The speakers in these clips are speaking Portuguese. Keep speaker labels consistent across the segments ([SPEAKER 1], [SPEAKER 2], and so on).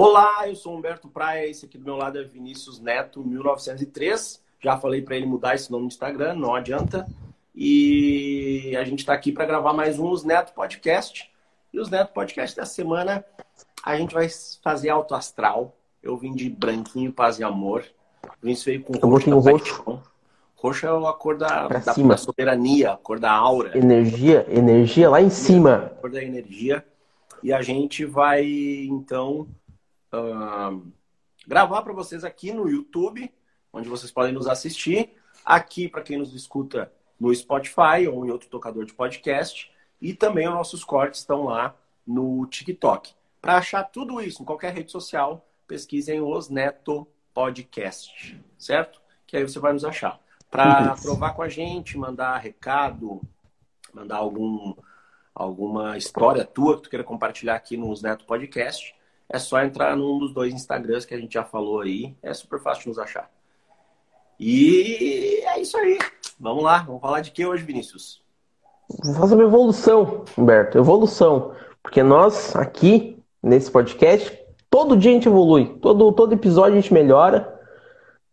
[SPEAKER 1] Olá, eu sou Humberto Praia, esse aqui do meu lado é Vinícius Neto, 1903. Já falei para ele mudar esse nome no Instagram, não adianta. E a gente está aqui para gravar mais um Os Neto Podcast. E os Neto Podcast dessa semana a gente vai fazer alto astral. Eu vim de branquinho, paz e amor. Vinícius veio com
[SPEAKER 2] roxo. roxo.
[SPEAKER 1] Roxo é a cor da, da, da, soberania, a cor da aura.
[SPEAKER 2] Energia, energia lá em cima.
[SPEAKER 1] A cor da energia. E a gente vai, então, uh, gravar para vocês aqui no YouTube, onde vocês podem nos assistir. Aqui, para quem nos escuta no Spotify ou em outro tocador de podcast. E também os nossos cortes estão lá no TikTok. Para achar tudo isso em qualquer rede social, pesquisem os Neto Podcast, certo? Que aí você vai nos achar para provar com a gente, mandar recado, mandar algum, alguma história tua que tu queira compartilhar aqui nos Neto Podcast, é só entrar num dos dois Instagrams que a gente já falou aí. É super fácil de nos achar. E é isso aí. Vamos lá. Vamos falar de que hoje, Vinícius?
[SPEAKER 2] Vou fazer uma evolução, Humberto. Evolução. Porque nós, aqui, nesse podcast, todo dia a gente evolui. Todo, todo episódio a gente melhora.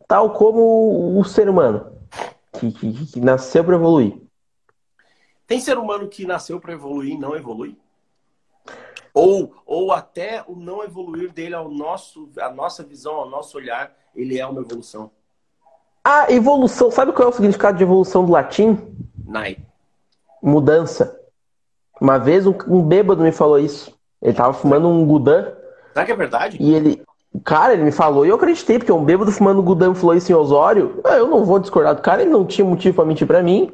[SPEAKER 2] Tal como o ser humano que, que, que nasceu para evoluir.
[SPEAKER 1] Tem ser humano que nasceu para evoluir e não evolui? Ou, ou até o não evoluir dele ao nosso, a nossa visão, ao nosso olhar, ele é uma evolução.
[SPEAKER 2] A evolução, sabe qual é o significado de evolução do latim?
[SPEAKER 1] Nai.
[SPEAKER 2] Mudança. Uma vez um, um bêbado me falou isso. Ele tava fumando um Gudan.
[SPEAKER 1] Será que é verdade?
[SPEAKER 2] E ele, Cara, ele me falou e eu acreditei, porque um bêbado fumando Gudam falou isso em Osório. Eu não vou discordar do cara, ele não tinha motivo para mentir para mim.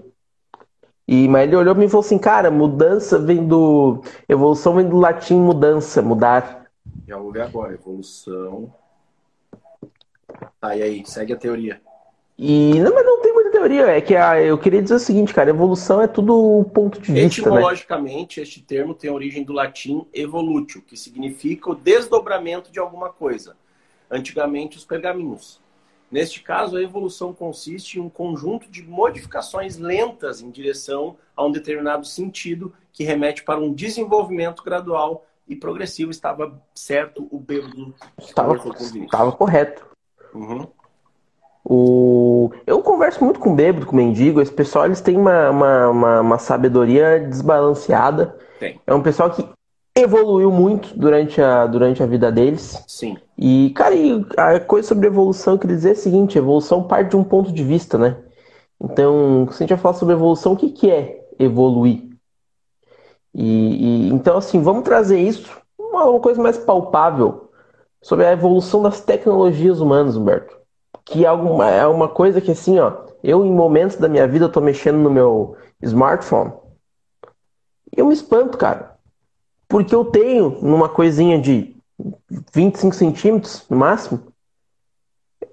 [SPEAKER 2] E, mas ele olhou para mim e falou assim, cara, mudança vem do. Evolução vem do latim mudança, mudar.
[SPEAKER 1] Já vou ver agora, evolução. Tá, e aí, segue a teoria.
[SPEAKER 2] E não, mas não tem muita teoria. É que a, eu queria dizer o seguinte, cara, evolução é tudo ponto de vista.
[SPEAKER 1] Né? Etimologicamente, né? este termo tem origem do latim evolutio, que significa o desdobramento de alguma coisa. Antigamente, os pergaminhos. Neste caso, a evolução consiste em um conjunto de modificações lentas em direção a um determinado sentido que remete para um desenvolvimento gradual e progressivo. Estava certo o bêbado?
[SPEAKER 2] Estava, estava correto. Uhum. O... Eu converso muito com bêbado, com mendigo. Esse pessoal eles têm uma, uma, uma, uma sabedoria desbalanceada.
[SPEAKER 1] Tem.
[SPEAKER 2] É um pessoal que evoluiu muito durante a, durante a vida deles.
[SPEAKER 1] Sim.
[SPEAKER 2] E, cara, a coisa sobre evolução, eu queria dizer é a seguinte: evolução parte de um ponto de vista, né? Então, se a gente vai falar sobre evolução, o que, que é evoluir? E, e então, assim, vamos trazer isso, uma, uma coisa mais palpável, sobre a evolução das tecnologias humanas, Humberto que é uma, é uma coisa que assim, ó, eu em momentos da minha vida tô mexendo no meu smartphone e eu me espanto, cara. Porque eu tenho numa coisinha de 25 centímetros no máximo,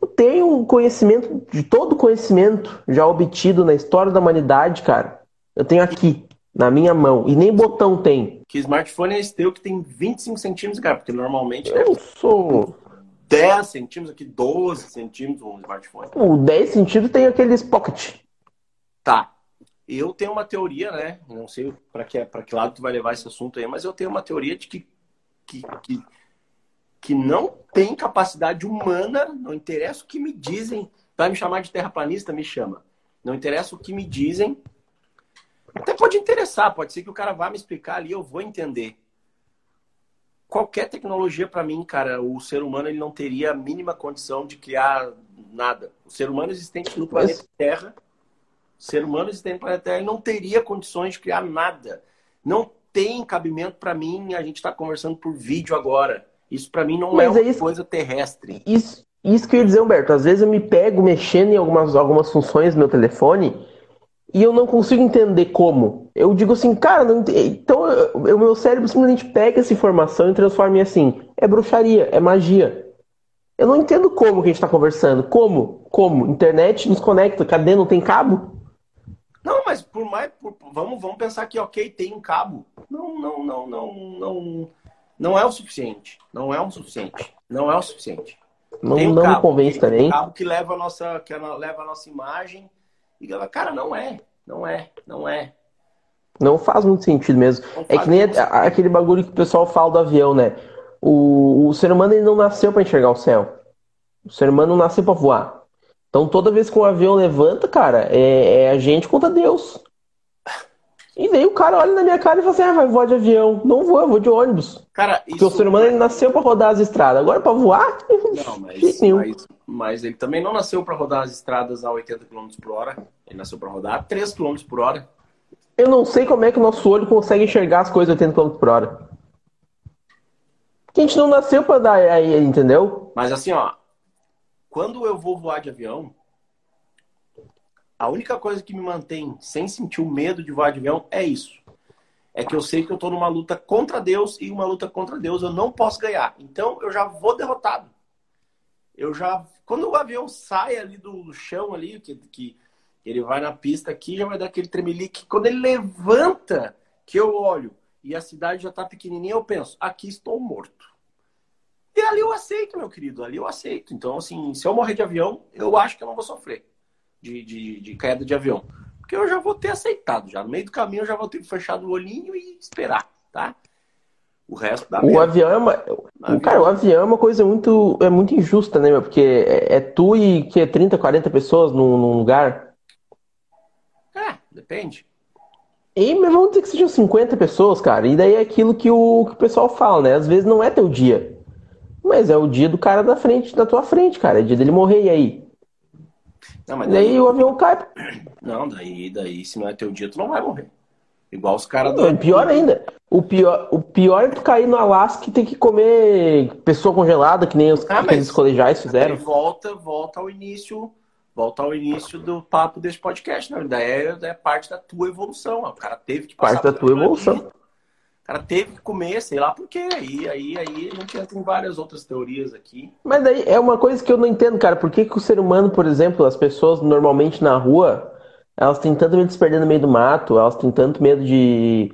[SPEAKER 2] eu tenho um conhecimento de todo o conhecimento já obtido na história da humanidade, cara. Eu tenho aqui, na minha mão, e nem botão tem.
[SPEAKER 1] Que smartphone é esse teu que tem 25 centímetros, cara? Porque normalmente.
[SPEAKER 2] Eu sou.
[SPEAKER 1] 10 centímetros, aqui 12 centímetros um smartphone.
[SPEAKER 2] O 10 centímetros tem aqueles pocket.
[SPEAKER 1] Tá. Eu tenho uma teoria, né? Não sei para que, pra que lado tu vai levar esse assunto aí, mas eu tenho uma teoria de que, que, que, que não tem capacidade humana, não interessa o que me dizem. Vai me chamar de terraplanista? Me chama. Não interessa o que me dizem. Até pode interessar, pode ser que o cara vá me explicar ali, eu vou entender qualquer tecnologia para mim, cara, o ser humano ele não teria a mínima condição de criar nada. O ser humano existente no planeta. Terra, o ser humano existente no planeta Terra, ele não teria condições de criar nada. Não tem cabimento para mim. A gente está conversando por vídeo agora. Isso para mim não Mas é uma é isso... coisa terrestre.
[SPEAKER 2] Isso, isso que eu ia dizer, Humberto. Às vezes eu me pego mexendo em algumas, algumas funções do meu telefone e eu não consigo entender como. Eu digo assim, cara, não então o meu cérebro simplesmente pega essa informação e transforma em assim, é bruxaria, é magia. Eu não entendo como que a gente está conversando. Como? Como? Internet nos conecta, cadê? Não tem cabo?
[SPEAKER 1] Não, mas por mais. Por, vamos, vamos pensar que, ok, tem um cabo. Não, não, não, não, não. Não é o suficiente. Não é o suficiente. Não é o suficiente.
[SPEAKER 2] Não, tem um não cabo, me convence também. Um
[SPEAKER 1] cabo que leva a nossa, que leva a nossa imagem e ela, cara, não é, não é, não é.
[SPEAKER 2] Não faz muito sentido mesmo. É que nem aquele bagulho que o pessoal fala do avião, né? o, o ser humano ele não nasceu para enxergar o céu. O ser humano não nasceu para voar. Então toda vez que um avião levanta, cara, é, é, a gente contra Deus. E daí o cara olha na minha cara e fala assim: ah, vai voar de avião. Não vou, eu vou de ônibus. Cara, Porque o ser humano ele nasceu para rodar as estradas. Agora para voar?
[SPEAKER 1] Não, mas, mas, mas, ele também não nasceu para rodar as estradas a 80 km por hora. Ele nasceu para rodar a 3 km por hora.
[SPEAKER 2] Eu não sei como é que o nosso olho consegue enxergar as coisas a 80 km por hora. Porque a gente não nasceu para dar aí, entendeu?
[SPEAKER 1] Mas assim, ó, quando eu vou voar de avião, a única coisa que me mantém sem sentir o medo de voar de avião é isso. É que eu sei que eu estou numa luta contra Deus e uma luta contra Deus eu não posso ganhar. Então eu já vou derrotado. Eu já. Quando o avião sai ali do chão ali, que, que ele vai na pista aqui, já vai dar aquele tremelique. Quando ele levanta, que eu olho e a cidade já está pequenininha, eu penso, aqui estou morto. E ali eu aceito, meu querido, ali eu aceito. Então, assim, se eu morrer de avião, eu acho que eu não vou sofrer de, de, de queda de avião. Porque eu já vou ter aceitado, já. No meio do caminho eu já vou ter fechado o olhinho e esperar, tá? O resto da
[SPEAKER 2] O avião é uma. O, cara, o avião é uma coisa muito, é muito injusta, né, meu? Porque é, é tu e que é 30, 40 pessoas num, num lugar.
[SPEAKER 1] É, depende.
[SPEAKER 2] E vamos dizer que sejam 50 pessoas, cara. E daí é aquilo que o, que o pessoal fala, né? Às vezes não é teu dia. Mas é o dia do cara da frente, da tua frente, cara. É dia dele morrer e aí. Não, mas daí, daí o avião cai.
[SPEAKER 1] Não, daí, daí, se não é teu dia, tu não vai morrer. Igual os caras
[SPEAKER 2] do. Pior ainda. O pior, o pior é tu cair no Alasca e ter que comer pessoa congelada, que nem os ah, aqueles colegiais fizeram.
[SPEAKER 1] Volta, volta ao início. Volta ao início do papo desse podcast, né? Daí é, é parte da tua evolução. O cara teve que
[SPEAKER 2] passar. Parte da tua evolução
[SPEAKER 1] cara teve que comer, sei lá por quê. Aí, aí, aí a gente entra em várias outras teorias aqui.
[SPEAKER 2] Mas daí é uma coisa que eu não entendo, cara. Por que, que o ser humano, por exemplo, as pessoas normalmente na rua, elas têm tanto medo de se perder no meio do mato, elas têm tanto medo de,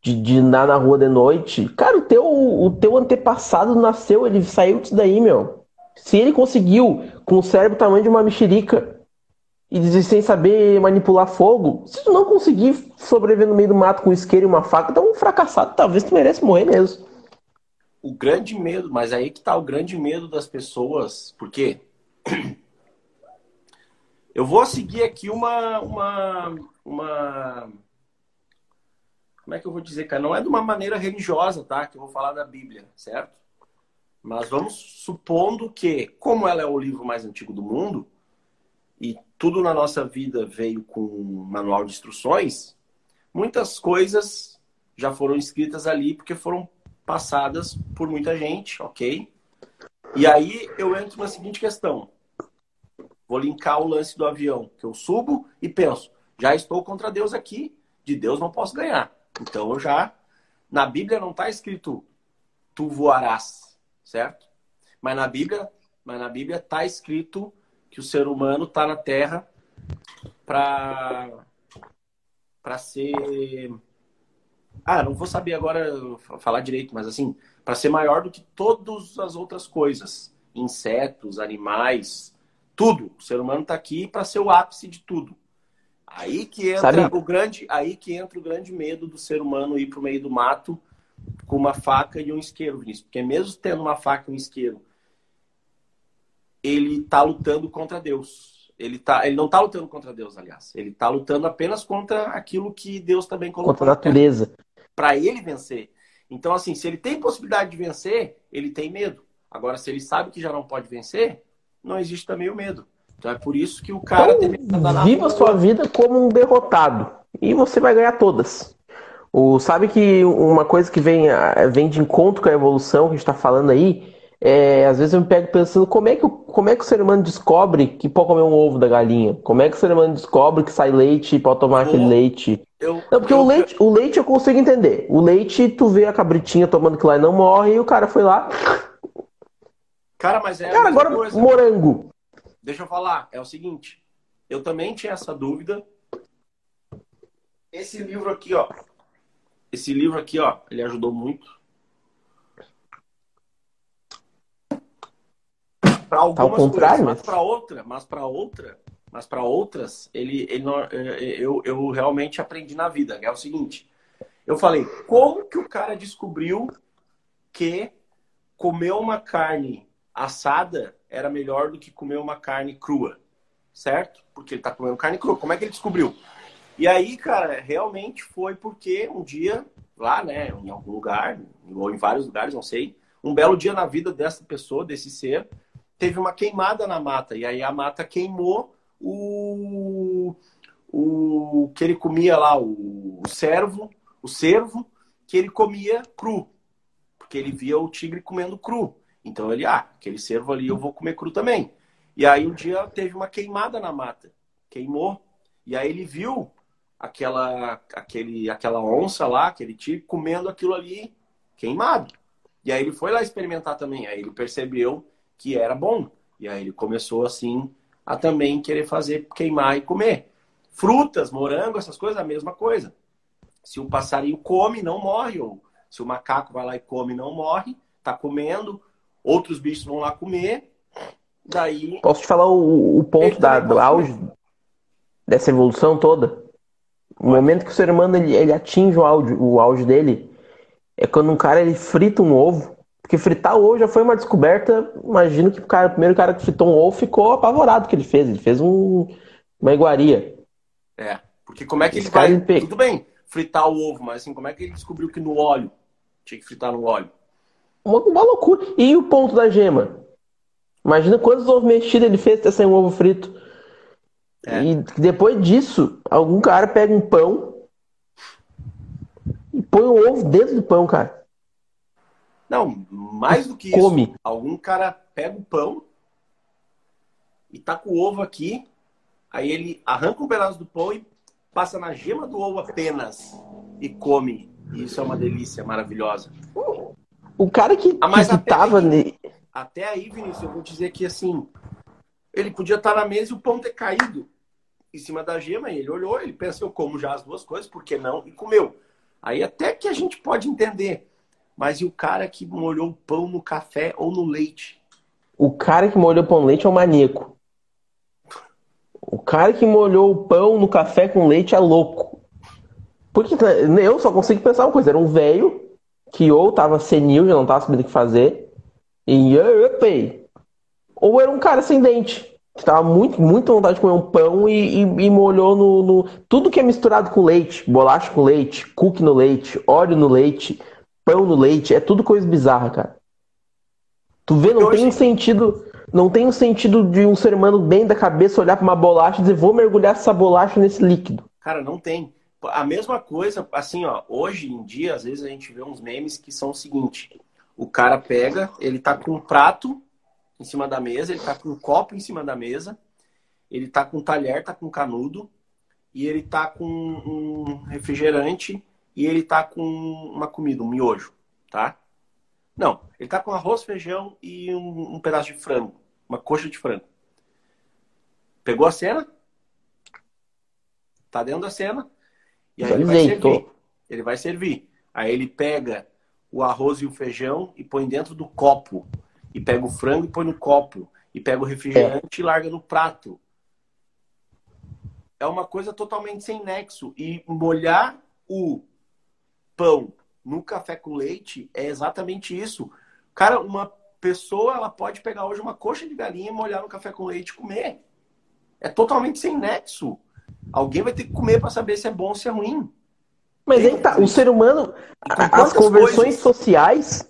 [SPEAKER 2] de, de andar na rua de noite. Cara, o teu, o teu antepassado nasceu, ele saiu disso daí, meu. Se ele conseguiu, com o cérebro tamanho de uma mexerica, e sem saber manipular fogo, se tu não conseguir sobreviver no meio do mato com isqueiro e uma faca, tá um fracassado, talvez tu merece morrer mesmo.
[SPEAKER 1] O grande medo, mas aí que tá o grande medo das pessoas, porque eu vou seguir aqui uma uma uma como é que eu vou dizer, cara? Não é de uma maneira religiosa, tá? Que eu vou falar da Bíblia, certo? Mas vamos supondo que, como ela é o livro mais antigo do mundo, tudo na nossa vida veio com um manual de instruções, muitas coisas já foram escritas ali porque foram passadas por muita gente, ok? E aí eu entro na seguinte questão. Vou linkar o lance do avião, que eu subo e penso, já estou contra Deus aqui, de Deus não posso ganhar. Então eu já. Na Bíblia não está escrito tu voarás, certo? Mas na Bíblia, mas na Bíblia está escrito que o ser humano está na Terra para para ser ah, não vou saber agora falar direito, mas assim, para ser maior do que todas as outras coisas, insetos, animais, tudo. O ser humano está aqui para ser o ápice de tudo. Aí que entra Sabe? o grande, aí que entra o grande medo do ser humano ir para o meio do mato com uma faca e um isqueiro, Vinícius. Porque mesmo tendo uma faca e um isqueiro ele está lutando contra Deus. Ele, tá, ele não está lutando contra Deus, aliás. Ele está lutando apenas contra aquilo que Deus também colocou.
[SPEAKER 2] Contra a natureza.
[SPEAKER 1] Para ele vencer. Então, assim, se ele tem possibilidade de vencer, ele tem medo. Agora, se ele sabe que já não pode vencer, não existe também o medo. Então é por isso que o cara
[SPEAKER 2] então, tem Viva a sua vida como um derrotado. E você vai ganhar todas. O, sabe que uma coisa que vem, vem de encontro com a evolução que a gente está falando aí é, às vezes eu me pego pensando como é, que, como é que o ser humano descobre que pode comer um ovo da galinha? Como é que o ser humano descobre que sai leite e pode tomar aquele leite? Eu, não, porque eu, o, leite, o leite eu consigo entender. O leite, tu vê a cabritinha tomando que lá e não morre, e o cara foi lá.
[SPEAKER 1] Cara, mas é.
[SPEAKER 2] Cara, agora coisa. morango.
[SPEAKER 1] Deixa eu falar, é o seguinte. Eu também tinha essa dúvida. Esse livro aqui, ó. Esse livro aqui, ó, ele ajudou muito para tá algumas tá coisas, mas para outra, mas para outra, mas para outras, ele, ele não, é, é, eu, eu realmente aprendi na vida. É o seguinte, eu falei, como que o cara descobriu que comer uma carne assada era melhor do que comer uma carne crua, certo? Porque ele está comendo carne crua. Como é que ele descobriu? E aí, cara, realmente foi porque um dia, lá, né, em algum lugar, ou em vários lugares, não sei, um belo dia na vida dessa pessoa, desse ser, teve uma queimada na mata. E aí a mata queimou o, o que ele comia lá, o, o cervo, o cervo, que ele comia cru. Porque ele via o tigre comendo cru. Então ele, ah, aquele cervo ali eu vou comer cru também. E aí um dia teve uma queimada na mata. Queimou. E aí ele viu aquela, aquele, aquela onça lá, aquele tigre, comendo aquilo ali queimado. E aí ele foi lá experimentar também. Aí ele percebeu que era bom. E aí ele começou assim a também querer fazer queimar e comer. Frutas, morango, essas coisas, a mesma coisa. Se o passarinho come, não morre. Ou se o macaco vai lá e come, não morre. Tá comendo, outros bichos vão lá comer. Daí.
[SPEAKER 2] Posso te falar o, o ponto da, do auge dessa evolução toda? O momento que o ser humano ele, ele atinge o auge, o auge dele é quando um cara ele frita um ovo. Porque fritar o ovo já foi uma descoberta. Imagino que o, cara, o primeiro cara que fritou um ovo ficou apavorado que ele fez. Ele fez um, uma iguaria.
[SPEAKER 1] É, porque como é que Esse ele vai. Ele... Tudo bem, fritar o ovo, mas assim, como é que ele descobriu que no óleo tinha que fritar no óleo?
[SPEAKER 2] Uma, uma loucura. E o ponto da gema? Imagina quantos ovos mexidos ele fez até sair um ovo frito. É. E depois disso, algum cara pega um pão e põe o ovo dentro do pão, cara.
[SPEAKER 1] Não, mais do que
[SPEAKER 2] Come.
[SPEAKER 1] isso. Algum cara pega o pão e tá com o ovo aqui, aí ele arranca um pedaço do pão e passa na gema do ovo apenas e come. E isso é uma delícia maravilhosa.
[SPEAKER 2] O cara que, ah, mas que até tava.
[SPEAKER 1] Aí, até aí, Vinícius, eu vou dizer que assim, ele podia estar na mesa e o pão ter caído em cima da gema, e ele olhou, ele pensou, como já as duas coisas, por que não? E comeu. Aí até que a gente pode entender. Mas e o cara que molhou o pão no café ou no leite?
[SPEAKER 2] O cara que molhou o pão no leite é um maníaco. O cara que molhou o pão no café com leite é louco. Porque eu só consigo pensar uma coisa, era um velho que ou tava senil, já não tava sabendo o que fazer, e ou era um cara sem dente, que tava muito, muito vontade de comer um pão e, e, e molhou no, no, Tudo que é misturado com leite, bolacha com leite, cookie no leite, óleo no leite, pão no leite, é tudo coisa bizarra, cara. Tu vê, não tem um sentido. Não tem um sentido de um ser humano bem da cabeça olhar para uma bolacha e dizer, vou mergulhar essa bolacha nesse líquido.
[SPEAKER 1] Cara, não tem. A mesma coisa, assim, ó, hoje em dia, às vezes a gente vê uns memes que são o seguinte: o cara pega, ele tá com um prato em cima da mesa, ele tá com um copo em cima da mesa, ele tá com um talher, tá com um canudo, e ele tá com um refrigerante e ele tá com uma comida, um miojo, tá? Não, ele tá com arroz, feijão e um, um pedaço de frango, uma coxa de frango. Pegou a cena? Tá dentro da cena? E aí ele vai servir. Ele vai servir. Aí ele pega o arroz e o feijão e põe dentro do copo. E pega o frango e põe no copo. E pega o refrigerante é. e larga no prato. É uma coisa totalmente sem nexo. E molhar o pão no café com leite é exatamente isso. Cara, uma pessoa ela pode pegar hoje uma coxa de galinha e molhar no café com leite e comer. É totalmente sem nexo. Alguém vai ter que comer para saber se é bom ou se é ruim.
[SPEAKER 2] Mas aí tá, o ser humano, as conversões coisas? sociais,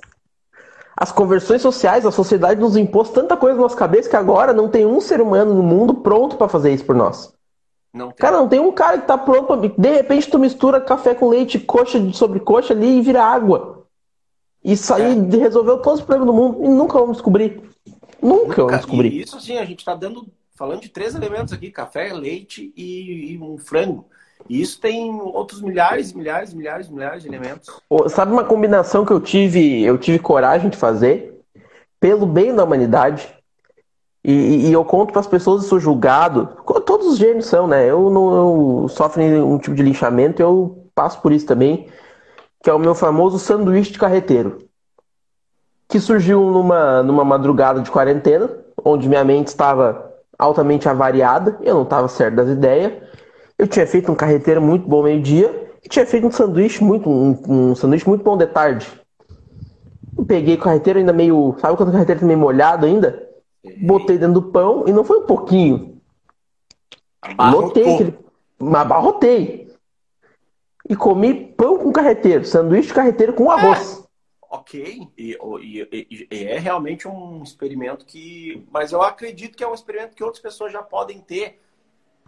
[SPEAKER 2] as conversões sociais, a sociedade nos impôs tanta coisa na nossa cabeça que agora não tem um ser humano no mundo pronto para fazer isso por nós. Não cara, não tem um cara que tá pronto pra... De repente tu mistura café com leite, coxa sobre coxa ali e vira água. E sair é. resolveu todos os problemas do mundo e nunca vamos descobrir. Nunca, nunca vamos descobrir.
[SPEAKER 1] E isso sim, a gente tá dando falando de três elementos aqui: café, leite e, e um frango. E isso tem outros milhares, milhares, milhares, milhares de elementos.
[SPEAKER 2] Sabe uma combinação que eu tive, eu tive coragem de fazer pelo bem da humanidade? E, e eu conto para as pessoas, sou julgado. Todos os gênios são, né? Eu não eu sofro um tipo de linchamento, eu passo por isso também, que é o meu famoso sanduíche de carreteiro. Que surgiu numa, numa madrugada de quarentena, onde minha mente estava altamente avariada, eu não estava certo das ideias. Eu tinha feito um carreteiro muito bom meio-dia e tinha feito um sanduíche muito um, um, sanduíche muito bom de tarde. Peguei o carreteiro ainda meio. Sabe quando o carreteiro tá meio molhado ainda? Botei dentro do pão e não foi um pouquinho. Lotei aquele. Abarrotei. E comi pão com carreteiro, sanduíche carreteiro com arroz.
[SPEAKER 1] É ok, e, e, e, é realmente um experimento que. Mas eu acredito que é um experimento que outras pessoas já podem ter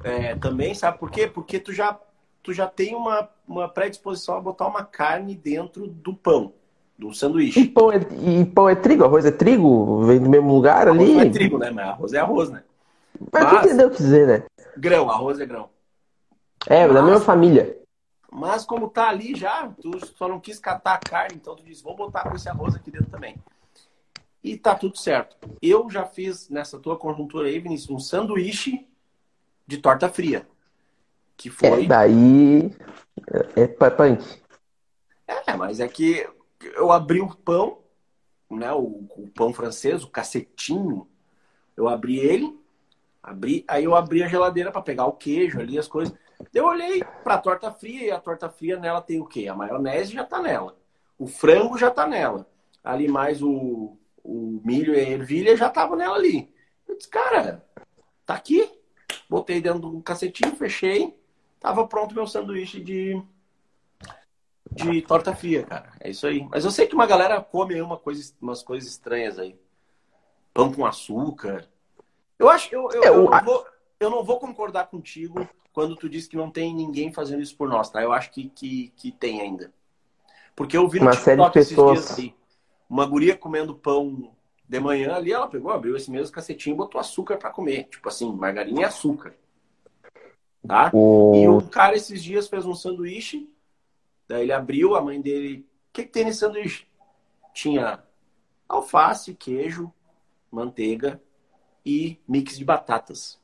[SPEAKER 1] é, também, sabe por quê? Porque tu já, tu já tem uma, uma predisposição a botar uma carne dentro do pão, do sanduíche.
[SPEAKER 2] E pão é, e pão é trigo? Arroz é trigo? Vem do mesmo lugar
[SPEAKER 1] arroz
[SPEAKER 2] ali?
[SPEAKER 1] Não é trigo, né? Mas arroz é arroz, né?
[SPEAKER 2] Mas, Mas tu entendeu o que dizer, né?
[SPEAKER 1] Grão, arroz é grão.
[SPEAKER 2] É, Mas... da mesma família.
[SPEAKER 1] Mas como tá ali já, tu só não quis catar a carne, então tu diz, vou botar com esse arroz aqui dentro também. E tá tudo certo. Eu já fiz nessa tua conjuntura aí, Vinícius, um sanduíche de torta fria. Que foi.
[SPEAKER 2] É, daí. É, é punk.
[SPEAKER 1] É, mas é que eu abri o pão, né? O, o pão francês, o cacetinho. Eu abri ele, abri, aí eu abri a geladeira para pegar o queijo ali, as coisas. Eu olhei para a torta fria e a torta fria nela tem o quê? A maionese já está nela. O frango já está nela. Ali mais o, o milho e a ervilha já estavam nela ali. Eu disse, cara, tá aqui. Botei dentro do cacetinho, fechei. Tava pronto meu sanduíche de, de torta fria, cara. É isso aí. Mas eu sei que uma galera come aí uma coisa, umas coisas estranhas aí. Pão com açúcar. Eu acho que eu, eu, é, eu, não vou, eu não vou concordar contigo quando tu diz que não tem ninguém fazendo isso por nós, tá? Eu acho que, que, que tem ainda. Porque eu vi no
[SPEAKER 2] uma TikTok esses pessoas...
[SPEAKER 1] dias aí, uma guria comendo pão de manhã ali, ela pegou, abriu esse mesmo cacetinho e botou açúcar para comer. Tipo assim, margarina e açúcar. Tá? O... E o cara esses dias fez um sanduíche, daí ele abriu, a mãe dele... O que, que tem nesse sanduíche? Tinha alface, queijo, manteiga e mix de batatas.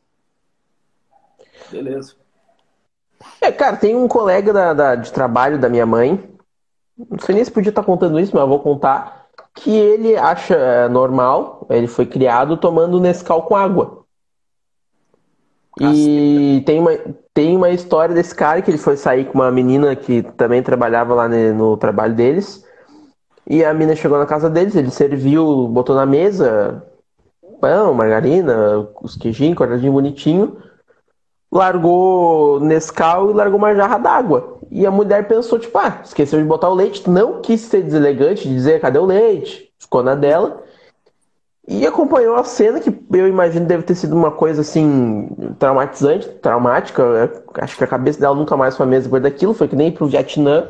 [SPEAKER 1] Beleza.
[SPEAKER 2] É, cara, tem um colega da, da, de trabalho da minha mãe, não sei nem se podia estar contando isso, mas eu vou contar, que ele acha é, normal, ele foi criado tomando Nescau com água. E tem uma, tem uma história desse cara que ele foi sair com uma menina que também trabalhava lá no, trabalho deles. E a menina chegou na casa deles, ele serviu, botou na mesa pão, margarina, os queijinhos, cortadinho bonitinho largou Nescau e largou uma jarra d'água. E a mulher pensou, tipo, ah, esqueceu de botar o leite. Não quis ser deselegante, dizer cadê o leite. Ficou na dela. E acompanhou a cena, que eu imagino deve ter sido uma coisa assim, traumatizante, traumática. Acho que a cabeça dela nunca mais foi a mesma depois daquilo. Foi que nem pro Vietnã.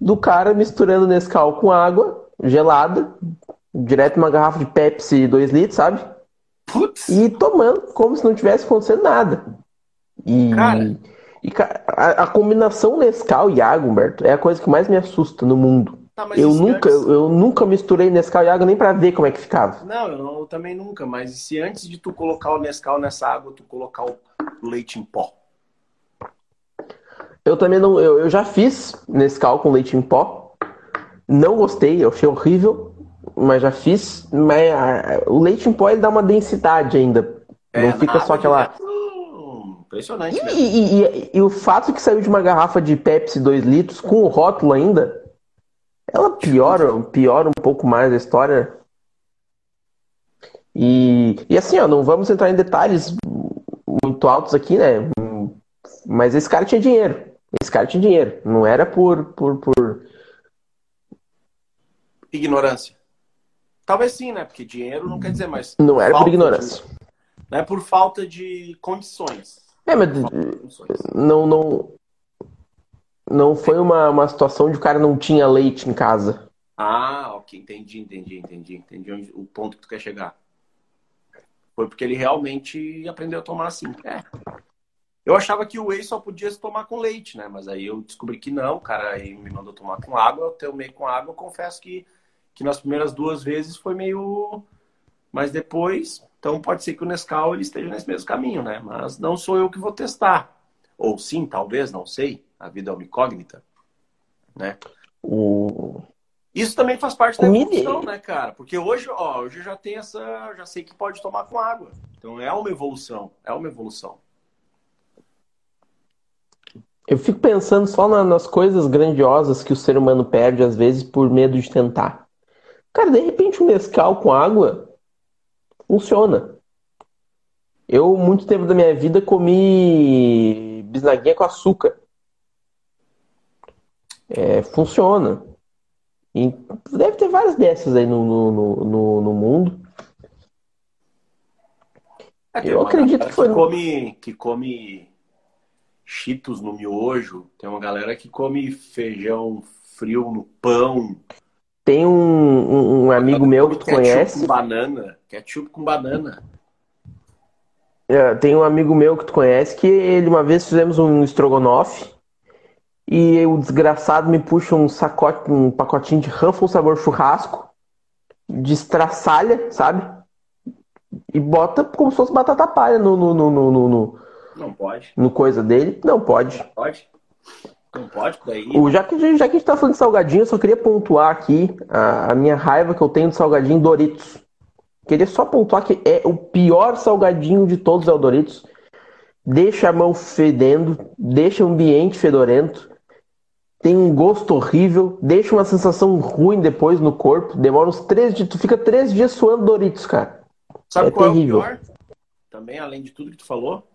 [SPEAKER 2] Do cara misturando Nescau com água gelada, direto numa garrafa de Pepsi 2 litros, sabe? Putz. E tomando como se não tivesse acontecendo nada. E, cara, e, a, a, combinação Nescau e água, Humberto, é a coisa que mais me assusta no mundo. Tá, eu, nunca, antes... eu, nunca misturei Nescau e água nem para ver como é que ficava.
[SPEAKER 1] Não eu, não, eu também nunca. Mas se antes de tu colocar o Nescau nessa água, tu colocar o leite em pó?
[SPEAKER 2] Eu também não. Eu, eu já fiz Nescau com leite em pó. Não gostei, eu achei horrível. Mas já fiz. Mas a, o leite em pó ele dá uma densidade ainda. É, não fica só aquela.
[SPEAKER 1] Impressionante.
[SPEAKER 2] E, e, e, e, o fato que saiu de uma garrafa de Pepsi 2 litros com o rótulo ainda, ela piora, piora um pouco mais a história. E, e assim, ó, não vamos entrar em detalhes muito altos aqui, né? Mas esse cara tinha dinheiro. Esse cara tinha dinheiro. Não era por. por, por...
[SPEAKER 1] Ignorância. Talvez sim, né? Porque dinheiro não quer dizer mais.
[SPEAKER 2] Não era por ignorância. De,
[SPEAKER 1] não é por falta de condições.
[SPEAKER 2] É, mas não, não, não foi uma, uma situação de o cara não tinha leite em casa.
[SPEAKER 1] Ah, ok, entendi, entendi, entendi, entendi onde, o ponto que tu quer chegar. Foi porque ele realmente aprendeu a tomar assim. É. Eu achava que o whey só podia se tomar com leite, né? Mas aí eu descobri que não, o cara aí me mandou tomar com água, eu tomei com água, eu confesso que, que nas primeiras duas vezes foi meio. Mas depois então pode ser que o Nescau ele esteja nesse mesmo caminho, né? Mas não sou eu que vou testar. Ou sim, talvez, não sei. A vida é uma incógnita, né?
[SPEAKER 2] O...
[SPEAKER 1] Isso também faz parte da evolução, né, cara? Porque hoje, ó, hoje já tem essa, já sei que pode tomar com água. Então é uma evolução, é uma evolução.
[SPEAKER 2] Eu fico pensando só nas coisas grandiosas que o ser humano perde às vezes por medo de tentar. Cara, de repente um Nescau com água funciona. Eu, muito tempo da minha vida, comi bisnaguinha com açúcar. É, funciona. E deve ter várias dessas aí no, no, no, no mundo.
[SPEAKER 1] É, eu acredito que foi. Que come, que come cheetos no miojo. Tem uma galera que come feijão frio no pão.
[SPEAKER 2] Tem um, um, um amigo meu que tu ketchup conhece.
[SPEAKER 1] com banana. Ketchup com banana.
[SPEAKER 2] É, tem um amigo meu que tu conhece que ele uma vez fizemos um estrogonofe e o desgraçado me puxa um sacote, um pacotinho de Ruffles sabor churrasco, destraçalha, sabe? E bota como se fosse batata palha no, no, no, no, no
[SPEAKER 1] não pode.
[SPEAKER 2] No coisa dele? Não pode. Não
[SPEAKER 1] pode? Não pode, daí.
[SPEAKER 2] O, já, que, já que a gente tá falando de salgadinho, eu só queria pontuar aqui a, a minha raiva que eu tenho de salgadinho Doritos. Queria só pontuar que é o pior salgadinho de todos é o Doritos. Deixa a mão fedendo, deixa o ambiente fedorento, tem um gosto horrível, deixa uma sensação ruim depois no corpo. Demora uns três dias, tu fica três dias suando Doritos, cara.
[SPEAKER 1] Sabe é qual terrível. é o pior? Também, além de tudo que tu falou,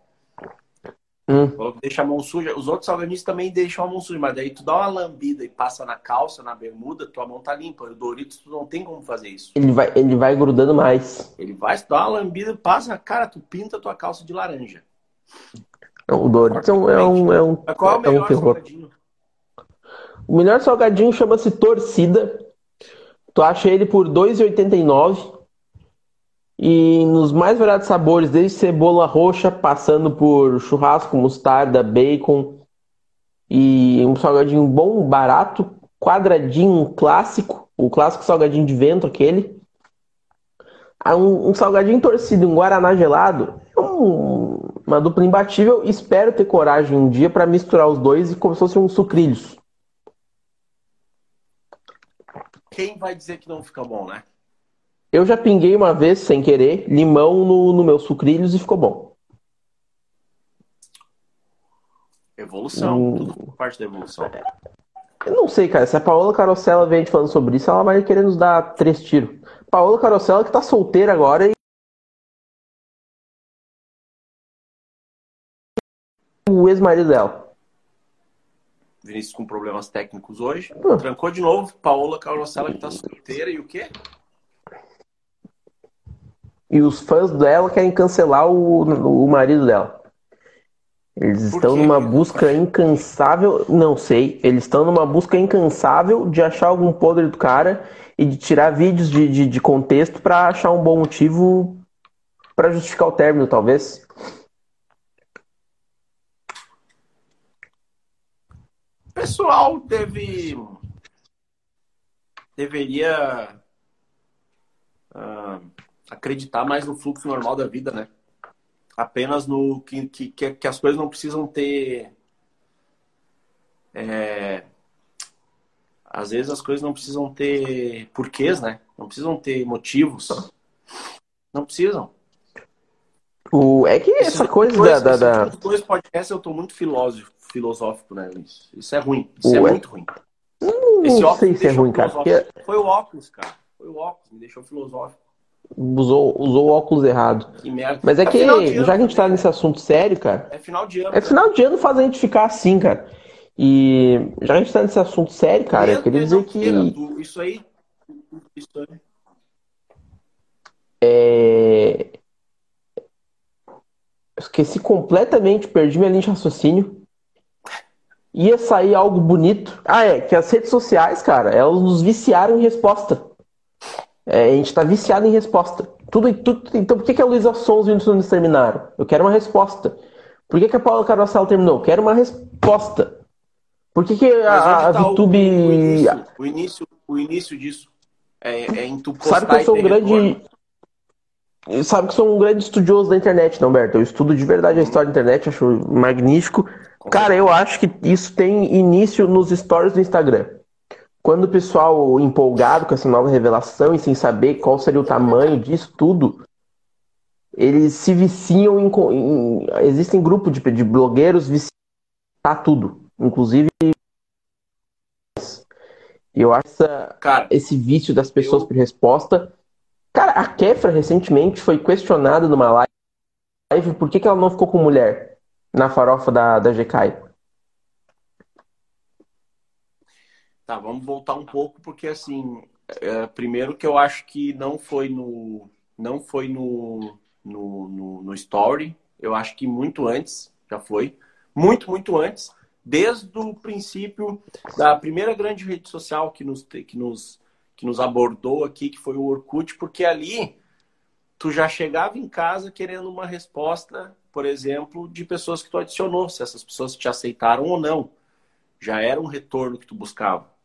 [SPEAKER 1] Hum. Deixa a mão suja. Os outros salgadinhos também deixam a mão suja, mas daí tu dá uma lambida e passa na calça, na bermuda, tua mão tá limpa. O Doritos tu não tem como fazer isso.
[SPEAKER 2] Ele vai, ele vai grudando mais.
[SPEAKER 1] Ele vai, tu dá uma lambida, passa, cara, tu pinta tua calça de laranja.
[SPEAKER 2] o Doritos é um, é um, é um,
[SPEAKER 1] qual é o melhor é um salgadinho?
[SPEAKER 2] O melhor salgadinho chama-se Torcida. Tu acha ele por R$ 2,89. E nos mais variados sabores, desde cebola roxa, passando por churrasco, mostarda, bacon. E um salgadinho bom, barato, quadradinho, clássico. O clássico salgadinho de vento, aquele. Ah, um, um salgadinho torcido, um guaraná gelado. Um, uma dupla imbatível. Espero ter coragem um dia para misturar os dois e como se fossem uns sucrilhos.
[SPEAKER 1] Quem vai dizer que não fica bom, né?
[SPEAKER 2] Eu já pinguei uma vez, sem querer, limão no, no meu sucrilhos e ficou bom.
[SPEAKER 1] Evolução, hum... tudo parte da evolução.
[SPEAKER 2] Eu não sei, cara. Se a Paola Carosella vem falando sobre isso, ela vai querer nos dar três tiros. Paola Carosella que tá solteira agora e. O ex-marido dela.
[SPEAKER 1] Vinícius com problemas técnicos hoje. Hum. Trancou de novo. Paola Carosella que tá solteira e o quê?
[SPEAKER 2] E os fãs dela querem cancelar o, o marido dela. Eles estão numa busca incansável, não sei, eles estão numa busca incansável de achar algum podre do cara e de tirar vídeos de, de, de contexto para achar um bom motivo para justificar o término, talvez.
[SPEAKER 1] O pessoal deve deveria acreditar mais no fluxo normal da vida, né? Apenas no que, que, que as coisas não precisam ter. É... Às vezes as coisas não precisam ter porquês, né? Não precisam ter motivos. Não precisam.
[SPEAKER 2] O... É que essa esse, coisa depois, da. da, da...
[SPEAKER 1] Depois podcast eu tô muito filósofo, filosófico, né, Luiz? Isso é ruim. Isso é, é muito ruim.
[SPEAKER 2] Não, Esse não sei se é ruim, cara. Porque...
[SPEAKER 1] Foi o óculos, cara. Foi o óculos, me deixou filosófico
[SPEAKER 2] usou, usou o óculos errado.
[SPEAKER 1] Que merda.
[SPEAKER 2] Mas é, é que, ano, já que a gente tá nesse assunto sério, cara.
[SPEAKER 1] É final de ano.
[SPEAKER 2] É final de ano faz a gente ficar assim, cara. E já que a gente tá nesse assunto sério, cara, eu queria dizer que.
[SPEAKER 1] Isso aí. Isso aí.
[SPEAKER 2] É... Esqueci completamente, perdi minha linha de raciocínio. Ia sair algo bonito. Ah, é, que as redes sociais, cara, elas nos viciaram em resposta. É, a gente está viciado em resposta. Tudo, tudo, então, por que, que a Luísa Sons e o Nunes terminaram? Eu quero uma resposta. Por que, que a Paula Carrossel terminou? Eu quero uma resposta. Por que, que a, a tá VTube.
[SPEAKER 1] O, o, início, o, início, o início disso é, é em tu
[SPEAKER 2] Sabe que eu sou um grande. Retorno. Sabe que sou um grande estudioso da internet, não, Berto? Eu estudo de verdade a história da internet, acho magnífico. Cara, eu acho que isso tem início nos stories do Instagram. Quando o pessoal empolgado com essa nova revelação e sem saber qual seria o tamanho disso tudo, eles se viciam em. em existem grupos de, de blogueiros viciados tudo, inclusive. Eu acho essa, cara, esse vício das pessoas eu... por resposta. Cara, a Kefra recentemente foi questionada numa live por que, que ela não ficou com mulher na farofa da, da GK.
[SPEAKER 1] Tá, vamos voltar um pouco, porque assim, é, primeiro que eu acho que não foi no. Não foi no, no, no, no Story. Eu acho que muito antes já foi. Muito, muito antes desde o princípio da primeira grande rede social que nos, que nos, que nos abordou aqui, que foi o Orkut, porque ali tu já chegava em casa querendo uma resposta, por exemplo, de pessoas que tu adicionou, se essas pessoas te aceitaram ou não. Já era um retorno que tu buscava.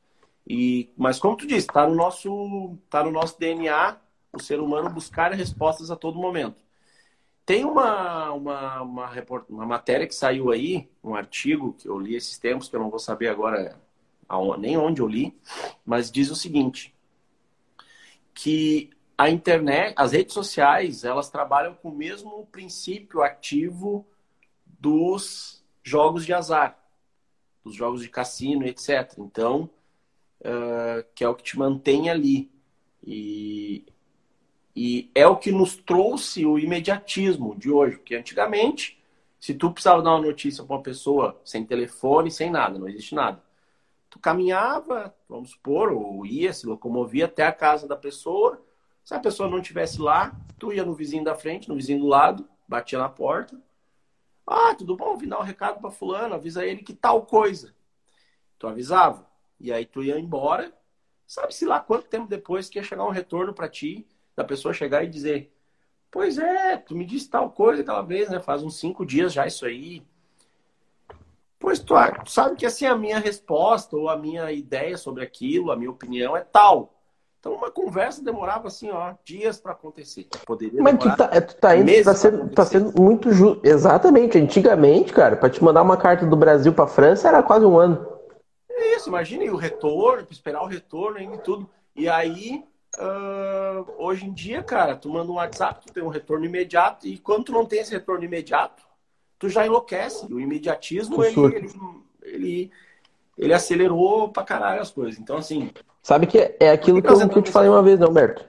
[SPEAKER 1] E, mas como tu disse, está no nosso tá no nosso DNA o ser humano buscar respostas a todo momento. Tem uma, uma, uma, report... uma matéria que saiu aí, um artigo que eu li esses tempos, que eu não vou saber agora nem onde eu li, mas diz o seguinte, que a internet, as redes sociais, elas trabalham com o mesmo princípio ativo dos jogos de azar, dos jogos de cassino, etc. Então, uh, que é o que te mantém ali. E e é o que nos trouxe o imediatismo de hoje, porque antigamente, se tu precisava dar uma notícia para uma pessoa sem telefone, sem nada, não existe nada. Tu caminhava, vamos supor, ou ia, se locomovia até a casa da pessoa. Se a pessoa não estivesse lá, tu ia no vizinho da frente, no vizinho do lado, batia na porta. Ah, tudo bom? Vim dar um recado para fulano, avisa ele que tal coisa. Tu avisava. E aí tu ia embora. Sabe-se lá quanto tempo depois que ia chegar um retorno para ti da pessoa chegar e dizer: Pois é, tu me disse tal coisa aquela vez, né? Faz uns cinco dias já isso aí. Pois tu, tu sabe que assim a minha resposta ou a minha ideia sobre aquilo, a minha opinião é tal. Então uma conversa demorava assim, ó, dias para acontecer. Poderia
[SPEAKER 2] Mas tu tá, é, tu tá indo, tá sendo, tá sendo muito justo. Exatamente. Antigamente, cara, para te mandar uma carta do Brasil para França era quase um ano.
[SPEAKER 1] Isso, imagine o retorno, esperar o retorno e tudo. E aí Uh, hoje em dia, cara, tu manda um WhatsApp, tu tem um retorno imediato, e quando tu não tem esse retorno imediato, tu já enlouquece. O imediatismo, ele, ele, ele, ele, acelerou pra caralho as coisas. Então, assim.
[SPEAKER 2] Sabe que é aquilo que, eu, que eu te falei uma vez, não, Humberto?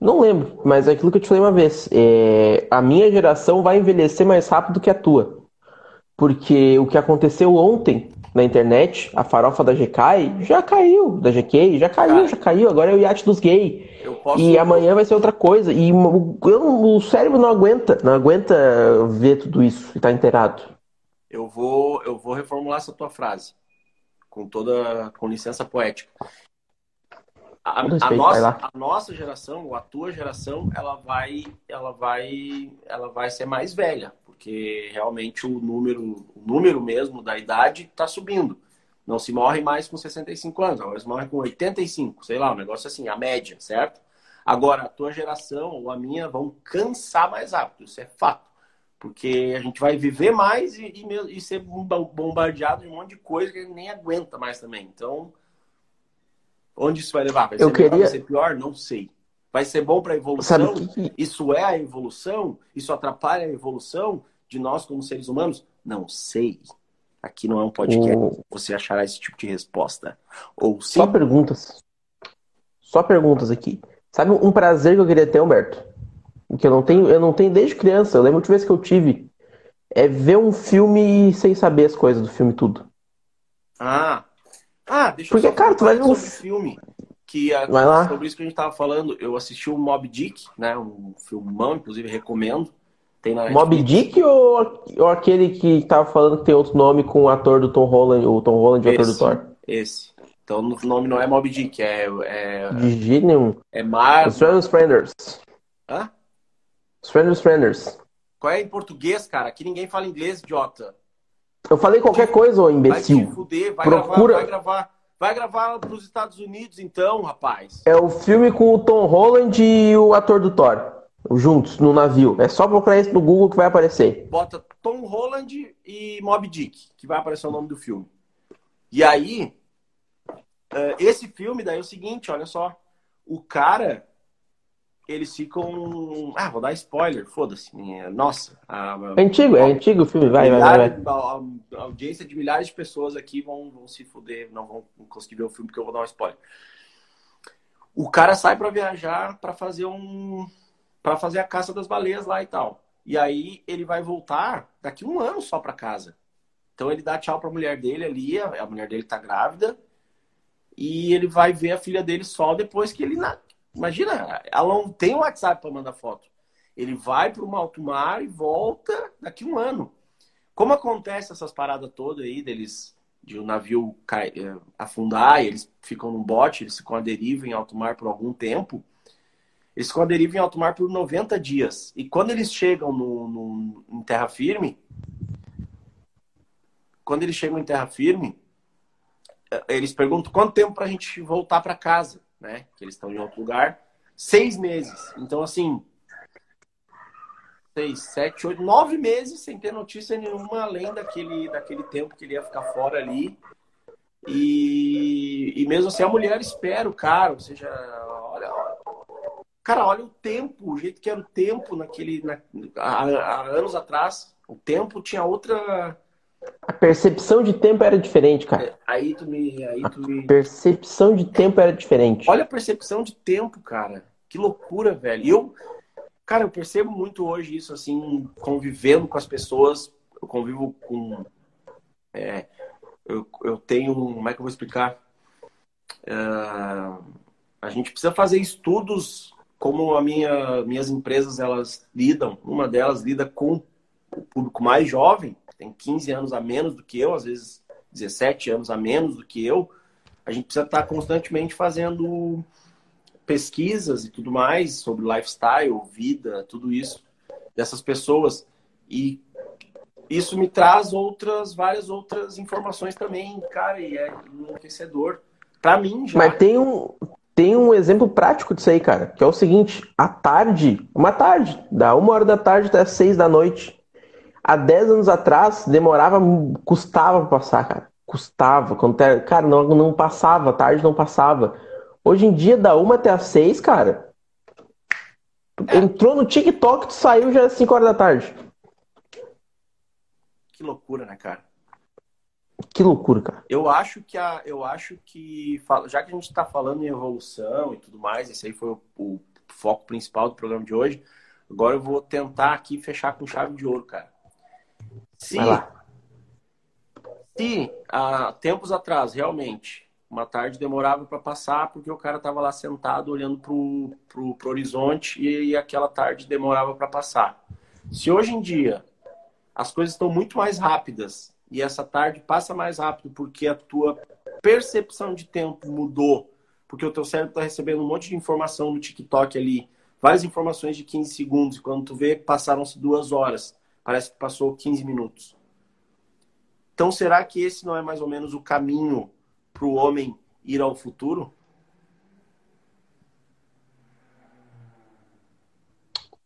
[SPEAKER 2] Não lembro, mas é aquilo que eu te falei uma vez. É, a minha geração vai envelhecer mais rápido que a tua. Porque o que aconteceu ontem na internet, a farofa da GK já caiu, da GK já caiu, já caiu, agora é o iate dos gays. E amanhã vai ser outra coisa. E o, o cérebro não aguenta, não aguenta ver tudo isso e tá inteirado.
[SPEAKER 1] Eu vou, eu vou reformular essa tua frase, com toda, com licença poética. A, a, nossa, a nossa geração, ou a tua geração, ela vai, ela vai, ela vai ser mais velha porque realmente o número, o número mesmo da idade está subindo. Não se morre mais com 65 anos, agora se morre com 85, sei lá, um negócio assim, a média, certo? Agora, a tua geração ou a minha vão cansar mais rápido, isso é fato. Porque a gente vai viver mais e, e, e ser bombardeado de um monte de coisa que a gente nem aguenta mais também. Então, onde isso vai levar? Vai ser,
[SPEAKER 2] Eu queria... melhor,
[SPEAKER 1] vai ser pior? Não sei. Vai ser bom para a evolução? Que... Isso é a evolução? Isso atrapalha a evolução de nós como seres humanos? Não sei. Aqui não é um podcast. O... Você achará esse tipo de resposta. Ou sim.
[SPEAKER 2] Só perguntas. Só perguntas aqui. Sabe um prazer que eu queria ter, Humberto? Que eu não tenho, eu não tenho desde criança. Eu lembro de vez que eu tive. É ver um filme sem saber as coisas do filme tudo.
[SPEAKER 1] Ah. Ah, deixa
[SPEAKER 2] Porque,
[SPEAKER 1] eu
[SPEAKER 2] cara, tu vai ver um
[SPEAKER 1] filme que a,
[SPEAKER 2] Vai lá.
[SPEAKER 1] sobre isso que a gente estava falando, eu assisti o Mob Dick, né? Um filmão, inclusive recomendo.
[SPEAKER 2] Tem na Mob Dick ou, ou aquele que estava falando que tem outro nome com o ator do Tom Holland, o Tom Holland, o ator do Thor?
[SPEAKER 1] Esse. Então o nome não é Mob Dick, é. é
[SPEAKER 2] De.
[SPEAKER 1] É Mar.
[SPEAKER 2] Strangers Frienders.
[SPEAKER 1] Hã?
[SPEAKER 2] Strangers Frienders.
[SPEAKER 1] Qual é em português, cara? Aqui ninguém fala inglês, idiota.
[SPEAKER 2] Eu falei qualquer coisa, ô imbecil.
[SPEAKER 1] Vai te fuder, vai Procura... gravar, vai gravar. Vai gravar para os Estados Unidos, então, rapaz.
[SPEAKER 2] É o filme com o Tom Holland e o ator do Thor. Juntos, no navio. É só procurar isso no Google que vai aparecer.
[SPEAKER 1] Bota Tom Holland e Mob Dick, que vai aparecer o nome do filme. E aí, eh, esse filme daí é o seguinte, olha só. O cara, eles ficam. Ah, vou dar spoiler, foda-se. Nossa. A,
[SPEAKER 2] é antigo, é antigo o filme, vai, vai, vai. vai.
[SPEAKER 1] A, audiência de milhares de pessoas aqui vão, vão se fuder, não vão conseguir ver o filme porque eu vou dar um spoiler. O cara sai para viajar para fazer um. para fazer a caça das baleias lá e tal. E aí ele vai voltar daqui um ano só para casa. Então ele dá tchau pra mulher dele ali, a, a mulher dele tá grávida. E ele vai ver a filha dele só depois que ele Imagina, ela não tem o WhatsApp para mandar foto. Ele vai para o alto mar e volta daqui um ano. Como acontece essas paradas todas aí deles, de o um navio cai, é, afundar, eles ficam no bote, eles ficam à deriva em alto mar por algum tempo. Eles ficam à deriva em alto mar por 90 dias. E quando eles chegam no, no, em terra firme, quando eles chegam em terra firme, é, eles perguntam quanto tempo para a gente voltar para casa né? Que eles estão em outro lugar. Seis meses. Então, assim, seis, sete, oito, nove meses sem ter notícia nenhuma, além daquele, daquele tempo que ele ia ficar fora ali. E, e mesmo assim, a mulher espera o cara, ou seja, olha, cara, olha o tempo, o jeito que era o tempo naquele, na, há, há anos atrás. O tempo tinha outra
[SPEAKER 2] a percepção de tempo era diferente, cara. É,
[SPEAKER 1] aí tu me. Aí tu me...
[SPEAKER 2] A percepção de tempo era diferente.
[SPEAKER 1] Olha a percepção de tempo, cara. Que loucura, velho. E eu, cara, eu percebo muito hoje isso, assim, convivendo com as pessoas. Eu convivo com. É, eu, eu tenho. Como é que eu vou explicar? Uh, a gente precisa fazer estudos como a minha, minhas empresas elas lidam. Uma delas lida com o público mais jovem tem 15 anos a menos do que eu, às vezes 17 anos a menos do que eu, a gente precisa estar constantemente fazendo pesquisas e tudo mais sobre lifestyle, vida, tudo isso dessas pessoas. E isso me traz outras, várias outras informações também, cara, e é enriquecedor. Para mim, já.
[SPEAKER 2] Mas tem um, tem um exemplo prático disso aí, cara, que é o seguinte: à tarde, uma tarde, da uma hora da tarde até seis da noite, há 10 anos atrás, demorava, custava pra passar, cara. Custava. Quando, cara, não, não passava, tarde não passava. Hoje em dia, da uma até as seis, cara. É. Entrou no TikTok, saiu já às 5 horas da tarde.
[SPEAKER 1] Que loucura, né, cara?
[SPEAKER 2] Que loucura, cara.
[SPEAKER 1] Eu acho que a, eu acho que já que a gente está falando em evolução e tudo mais, esse aí foi o, o, foco principal do programa de hoje. Agora eu vou tentar aqui fechar com chave de ouro, cara. Se, se há tempos atrás, realmente, uma tarde demorava para passar porque o cara estava lá sentado olhando para o horizonte e, e aquela tarde demorava para passar. Se hoje em dia as coisas estão muito mais rápidas e essa tarde passa mais rápido porque a tua percepção de tempo mudou, porque o teu cérebro está recebendo um monte de informação no TikTok ali, várias informações de 15 segundos, e quando tu vê, passaram-se duas horas parece que passou 15 minutos. Então, será que esse não é mais ou menos o caminho para o homem ir ao futuro?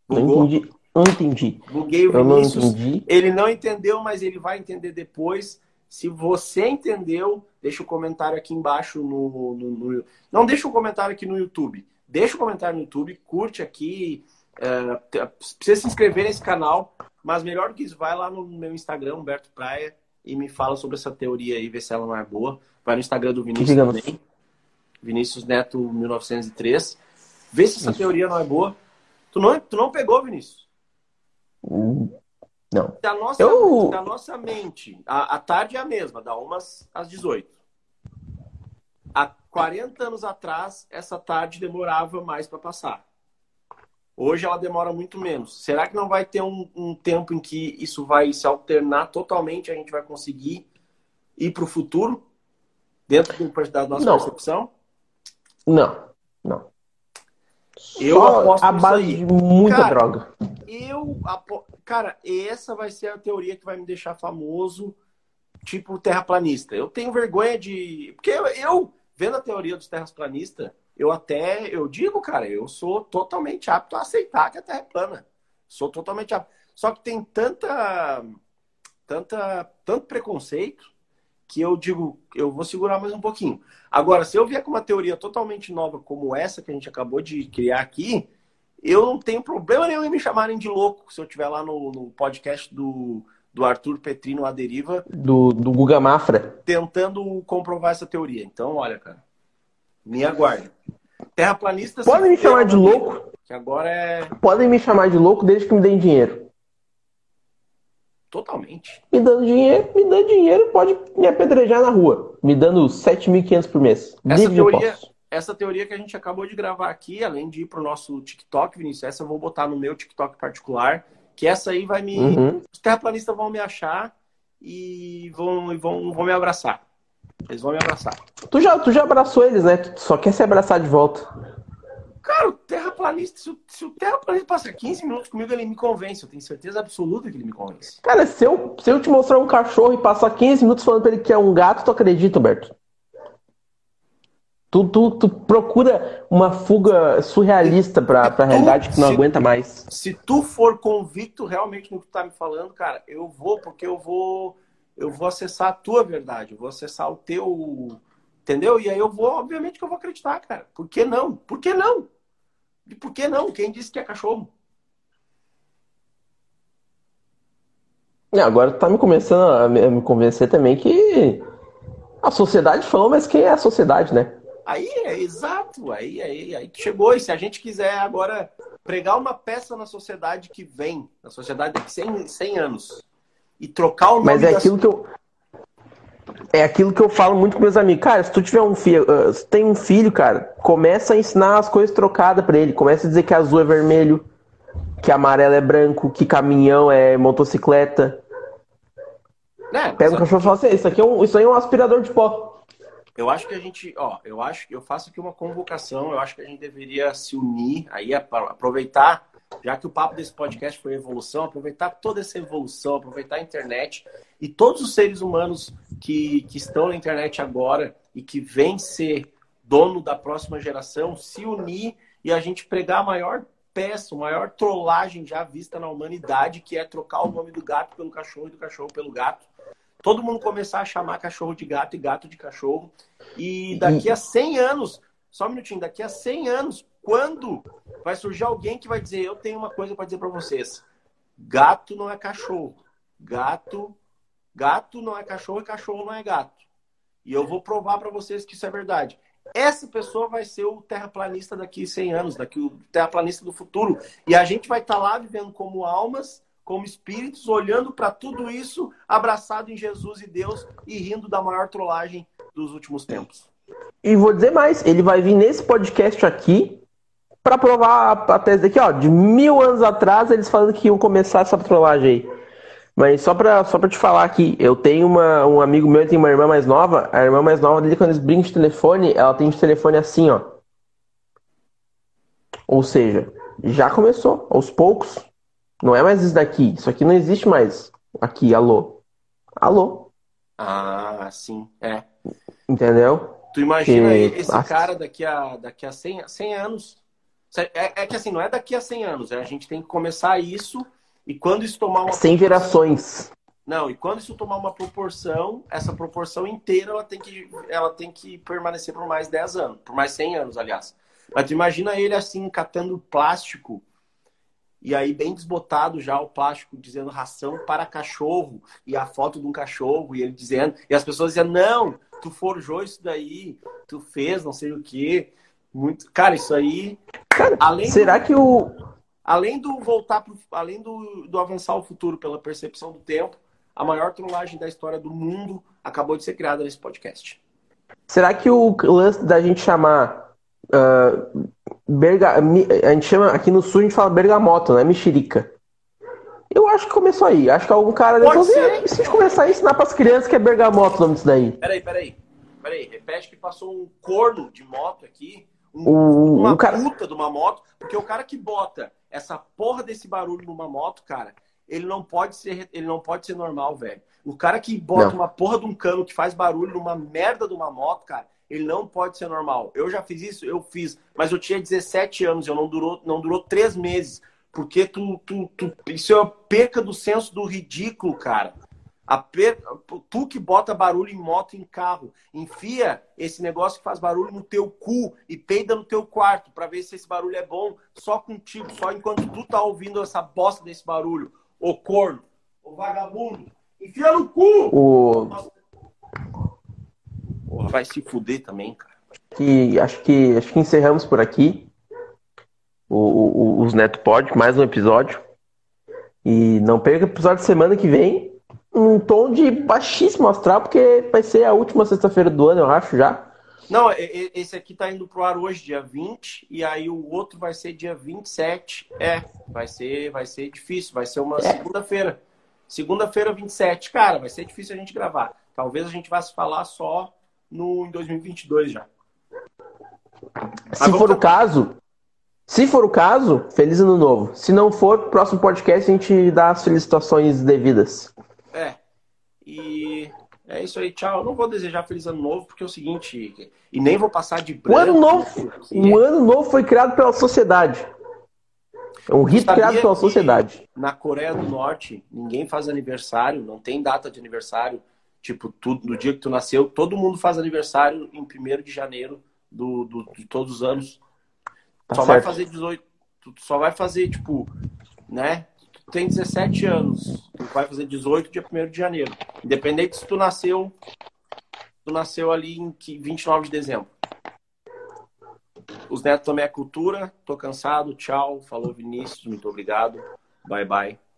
[SPEAKER 2] Não entendi. Não entendi.
[SPEAKER 1] Buguei o Vinícius. Eu não entendi. Ele não entendeu, mas ele vai entender depois. Se você entendeu, deixa o um comentário aqui embaixo no, no, no, Não deixa o um comentário aqui no YouTube. Deixa o um comentário no YouTube, curte aqui. É, precisa se inscrever nesse canal mas melhor do que isso, vai lá no meu Instagram, Humberto Praia, e me fala sobre essa teoria aí, vê se ela não é boa. Vai no Instagram do Vinícius também. Vinícius Neto 1903. Vê se essa isso. teoria não é boa. Tu não, tu não pegou, Vinícius?
[SPEAKER 2] Não.
[SPEAKER 1] Da nossa, Eu... da nossa mente, a, a tarde é a mesma, da 1 às 18. Há 40 anos atrás, essa tarde demorava mais para passar. Hoje ela demora muito menos. Será que não vai ter um, um tempo em que isso vai se alternar totalmente? A gente vai conseguir ir para o futuro dentro da nossa não. percepção?
[SPEAKER 2] Não, não.
[SPEAKER 1] Eu Só aposto
[SPEAKER 2] a base de muita cara, droga.
[SPEAKER 1] Eu apo... Cara, essa vai ser a teoria que vai me deixar famoso, tipo terraplanista. Eu tenho vergonha de. Porque eu, eu vendo a teoria dos terraplanistas, eu até, eu digo, cara, eu sou totalmente apto a aceitar que a Terra é plana. Sou totalmente apto. Só que tem tanta, tanta, tanto preconceito que eu digo, eu vou segurar mais um pouquinho. Agora, se eu vier com uma teoria totalmente nova como essa que a gente acabou de criar aqui, eu não tenho problema nenhum em me chamarem de louco se eu estiver lá no, no, podcast do, do Arthur Petrino, A Deriva.
[SPEAKER 2] Do, do Guga Mafra.
[SPEAKER 1] Tentando comprovar essa teoria. Então, olha, cara, me aguarde. Terraplanistas.
[SPEAKER 2] Podem me chamar de louco.
[SPEAKER 1] Que agora é.
[SPEAKER 2] Podem me chamar de louco desde que me deem dinheiro.
[SPEAKER 1] Totalmente.
[SPEAKER 2] Me dando dinheiro, me dando dinheiro, pode me apedrejar na rua. Me dando 7.500 por mês.
[SPEAKER 1] Essa teoria, essa teoria que a gente acabou de gravar aqui, além de ir pro nosso TikTok, Vinícius, essa eu vou botar no meu TikTok particular, que essa aí vai me... Uhum. Os terraplanistas vão me achar e vão, vão, vão me abraçar. Eles vão me abraçar.
[SPEAKER 2] Tu já, tu já abraçou eles, né? Tu só quer se abraçar de volta.
[SPEAKER 1] Cara, o terraplanista, se o, se o terraplanista passa 15 minutos comigo, ele me convence. Eu tenho certeza absoluta que ele me convence.
[SPEAKER 2] Cara, se eu, se eu te mostrar um cachorro e passar 15 minutos falando pra ele que é um gato, tu acredita, Alberto? Tu, tu, tu procura uma fuga surrealista pra, pra tu, realidade que não se, aguenta mais.
[SPEAKER 1] Se tu for convicto realmente no que tu tá me falando, cara, eu vou, porque eu vou eu vou acessar a tua verdade, eu vou acessar o teu. Entendeu? E aí eu vou, obviamente que eu vou acreditar, cara. Por que não? Por que não? E por que não? Quem disse que é cachorro?
[SPEAKER 2] Agora tu tá me começando a me convencer também que a sociedade falou, mas quem é a sociedade, né?
[SPEAKER 1] Aí é exato, aí, aí, aí chegou. E se a gente quiser agora pregar uma peça na sociedade que vem, na sociedade daqui 100, 100 anos, e trocar o nome
[SPEAKER 2] Mas é aquilo que eu. É aquilo que eu falo muito com meus amigos. Cara, se tu tiver um filho, uh, se tem um filho, cara, começa a ensinar as coisas trocadas para ele. Começa a dizer que azul é vermelho, que amarelo é branco, que caminhão é motocicleta. É, Pega o cachorro e fala assim, isso aqui é um, isso aí é um aspirador de pó.
[SPEAKER 1] Eu acho que a gente, ó, eu acho que eu faço aqui uma convocação, eu acho que a gente deveria se unir, aí aproveitar, já que o papo desse podcast foi evolução, aproveitar toda essa evolução, aproveitar a internet e todos os seres humanos que, que estão na internet agora e que vêm ser dono da próxima geração, se unir e a gente pregar a maior peça, a maior trollagem já vista na humanidade, que é trocar o nome do gato pelo cachorro e do cachorro pelo gato todo mundo começar a chamar cachorro de gato e gato de cachorro. E daqui a 100 anos, só um minutinho, daqui a 100 anos, quando vai surgir alguém que vai dizer: Eu tenho uma coisa para dizer para vocês. Gato não é cachorro. Gato, gato não é cachorro e cachorro não é gato. E eu vou provar para vocês que isso é verdade. Essa pessoa vai ser o terraplanista daqui a 100 anos, daqui o terraplanista do futuro. E a gente vai estar tá lá vivendo como almas como espíritos, olhando para tudo isso, abraçado em Jesus e Deus e rindo da maior trollagem dos últimos tempos.
[SPEAKER 2] E vou dizer mais, ele vai vir nesse podcast aqui para provar a tese daqui, ó, de mil anos atrás eles falando que iam começar essa trollagem aí. Mas só pra, só pra te falar aqui, eu tenho uma, um amigo meu, tem uma irmã mais nova, a irmã mais nova dele, quando eles brincam de telefone, ela tem de telefone assim, ó. Ou seja, já começou, aos poucos, não é mais isso daqui. Isso aqui não existe mais. Aqui, alô. Alô.
[SPEAKER 1] Ah, sim. É.
[SPEAKER 2] Entendeu?
[SPEAKER 1] Tu imagina que... esse cara daqui a, daqui a 100, 100 anos. É, é, que assim, não é daqui a 100 anos. É, a gente tem que começar isso. E quando isso tomar uma.
[SPEAKER 2] 100 gerações.
[SPEAKER 1] Não, e quando isso tomar uma proporção, essa proporção inteira ela tem que, ela tem que permanecer por mais 10 anos. Por mais 100 anos, aliás. Mas tu imagina ele assim, catando plástico e aí bem desbotado já o plástico dizendo ração para cachorro e a foto de um cachorro e ele dizendo e as pessoas dizendo não tu forjou isso daí tu fez não sei o que muito cara isso aí
[SPEAKER 2] cara, além será do, que o
[SPEAKER 1] além do voltar pro, além do, do avançar o futuro pela percepção do tempo a maior trollagem da história do mundo acabou de ser criada nesse podcast
[SPEAKER 2] será que o lance da gente chamar uh, berga, a gente chama aqui no sul a gente fala bergamota, né? Mexerica. Eu acho que começou aí. Acho que algum cara
[SPEAKER 1] Pode ser.
[SPEAKER 2] se a gente começar a ensinar para as crianças que é bergamota o nome disso daí.
[SPEAKER 1] Peraí, peraí. Peraí, repete que passou um corno de moto aqui. Um, uma
[SPEAKER 2] cara...
[SPEAKER 1] puta de uma moto. Porque o cara que bota essa porra desse barulho numa moto, cara, ele não pode ser, ele não pode ser normal, velho. O cara que bota não. uma porra de um cano que faz barulho numa merda de uma moto, cara, ele não pode ser normal. Eu já fiz isso, eu fiz, mas eu tinha 17 anos, eu não durou, não durou três meses, porque tu, tu, tu, isso é a perca do senso do ridículo, cara. Per... Tu que bota barulho em moto em carro, enfia esse negócio que faz barulho no teu cu e peida no teu quarto para ver se esse barulho é bom só contigo, só enquanto tu tá ouvindo essa bosta desse barulho. Ô corno, ô vagabundo, enfia no cu!
[SPEAKER 2] O...
[SPEAKER 1] Porra, vai se fuder também, cara.
[SPEAKER 2] Que, acho, que, acho que encerramos por aqui o, o, os Neto Pod, mais um episódio. E não perca o episódio semana que vem um tom de baixíssimo astral, porque vai ser a última sexta-feira do ano, eu acho, já.
[SPEAKER 1] Não, esse aqui tá indo pro ar hoje, dia 20, e aí o outro vai ser dia 27. É, vai ser, vai ser difícil, vai ser uma é. segunda-feira. Segunda-feira, 27. Cara, vai ser difícil a gente gravar. Talvez a gente vá se falar só no, em 2022 já.
[SPEAKER 2] Se for o caso, se for o caso, feliz ano novo. Se não for, próximo podcast a gente dá as felicitações devidas.
[SPEAKER 1] É. E é isso aí, tchau. Não vou desejar feliz ano novo, porque é o seguinte, e nem vou passar de branco.
[SPEAKER 2] O ano novo, o ano novo foi criado pela sociedade. É um rito criado pela sociedade.
[SPEAKER 1] Na Coreia do Norte, ninguém faz aniversário, não tem data de aniversário. Tipo, tudo, no dia que tu nasceu, todo mundo faz aniversário em 1 de janeiro do, do, de todos os anos. Tá só certo. vai fazer 18. Tu só vai fazer, tipo, né? Tem 17 anos, tu vai fazer 18 dia 1 de janeiro. Independente se tu nasceu, tu nasceu ali em 29 de dezembro. Os netos também é cultura. Tô cansado. Tchau. Falou Vinícius. Muito obrigado. Bye bye.